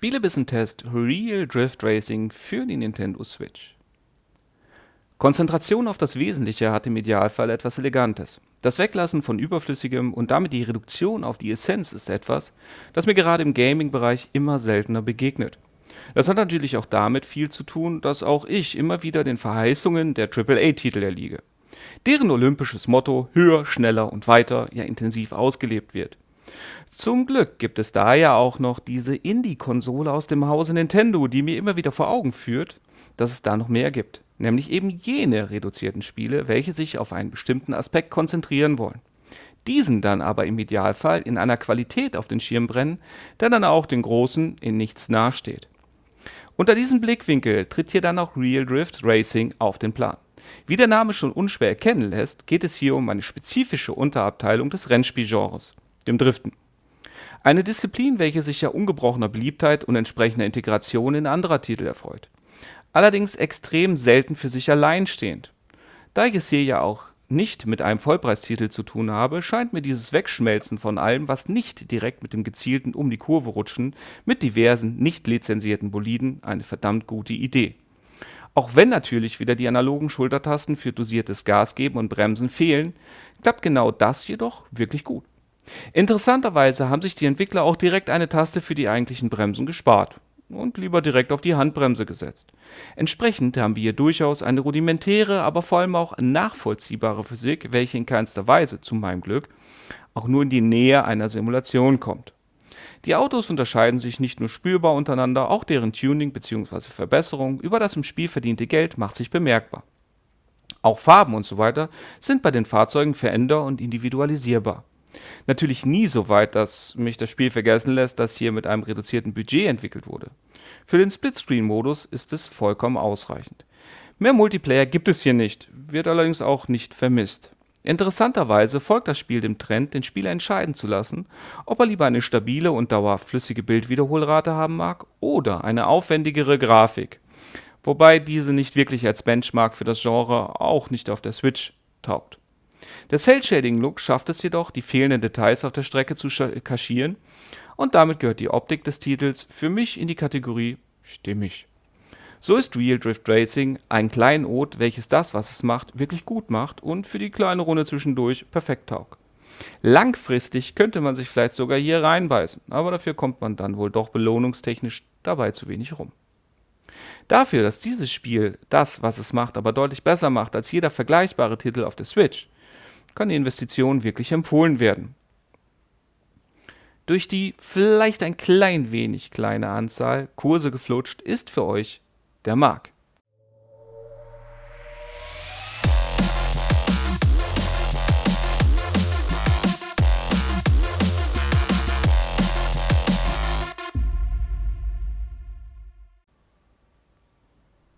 Spielebissentest Real Drift Racing für die Nintendo Switch. Konzentration auf das Wesentliche hat im Idealfall etwas Elegantes. Das Weglassen von Überflüssigem und damit die Reduktion auf die Essenz ist etwas, das mir gerade im Gaming-Bereich immer seltener begegnet. Das hat natürlich auch damit viel zu tun, dass auch ich immer wieder den Verheißungen der AAA-Titel erliege. Deren olympisches Motto höher, schneller und weiter ja intensiv ausgelebt wird. Zum Glück gibt es da ja auch noch diese Indie-Konsole aus dem Hause Nintendo, die mir immer wieder vor Augen führt, dass es da noch mehr gibt. Nämlich eben jene reduzierten Spiele, welche sich auf einen bestimmten Aspekt konzentrieren wollen. Diesen dann aber im Idealfall in einer Qualität auf den Schirm brennen, der dann auch den großen in nichts nachsteht. Unter diesem Blickwinkel tritt hier dann auch Real Drift Racing auf den Plan. Wie der Name schon unschwer erkennen lässt, geht es hier um eine spezifische Unterabteilung des Rennspielgenres, dem Driften. Eine Disziplin, welche sich ja ungebrochener Beliebtheit und entsprechender Integration in anderer Titel erfreut. Allerdings extrem selten für sich allein stehend. Da ich es hier ja auch nicht mit einem Vollpreistitel zu tun habe, scheint mir dieses Wegschmelzen von allem, was nicht direkt mit dem gezielten um die Kurve rutschen, mit diversen nicht lizenzierten Boliden eine verdammt gute Idee. Auch wenn natürlich wieder die analogen Schultertasten für dosiertes Gas geben und Bremsen fehlen, klappt genau das jedoch wirklich gut. Interessanterweise haben sich die Entwickler auch direkt eine Taste für die eigentlichen Bremsen gespart und lieber direkt auf die Handbremse gesetzt. Entsprechend haben wir hier durchaus eine rudimentäre, aber vor allem auch nachvollziehbare Physik, welche in keinster Weise, zu meinem Glück, auch nur in die Nähe einer Simulation kommt. Die Autos unterscheiden sich nicht nur spürbar untereinander, auch deren Tuning bzw. Verbesserung über das im Spiel verdiente Geld macht sich bemerkbar. Auch Farben und so weiter sind bei den Fahrzeugen veränder- und individualisierbar. Natürlich nie so weit, dass mich das Spiel vergessen lässt, dass hier mit einem reduzierten Budget entwickelt wurde. Für den Splitscreen-Modus ist es vollkommen ausreichend. Mehr Multiplayer gibt es hier nicht, wird allerdings auch nicht vermisst. Interessanterweise folgt das Spiel dem Trend, den Spieler entscheiden zu lassen, ob er lieber eine stabile und dauerhaft flüssige Bildwiederholrate haben mag oder eine aufwendigere Grafik. Wobei diese nicht wirklich als Benchmark für das Genre auch nicht auf der Switch taugt. Der Cell-Shading-Look schafft es jedoch, die fehlenden Details auf der Strecke zu kaschieren und damit gehört die Optik des Titels für mich in die Kategorie stimmig. So ist Real Drift Racing ein Kleinod, welches das, was es macht, wirklich gut macht und für die kleine Runde zwischendurch perfekt taugt. Langfristig könnte man sich vielleicht sogar hier reinbeißen, aber dafür kommt man dann wohl doch belohnungstechnisch dabei zu wenig rum. Dafür, dass dieses Spiel das, was es macht, aber deutlich besser macht als jeder vergleichbare Titel auf der Switch, kann die Investition wirklich empfohlen werden. Durch die vielleicht ein klein wenig kleine Anzahl Kurse geflutscht ist für euch der Mark.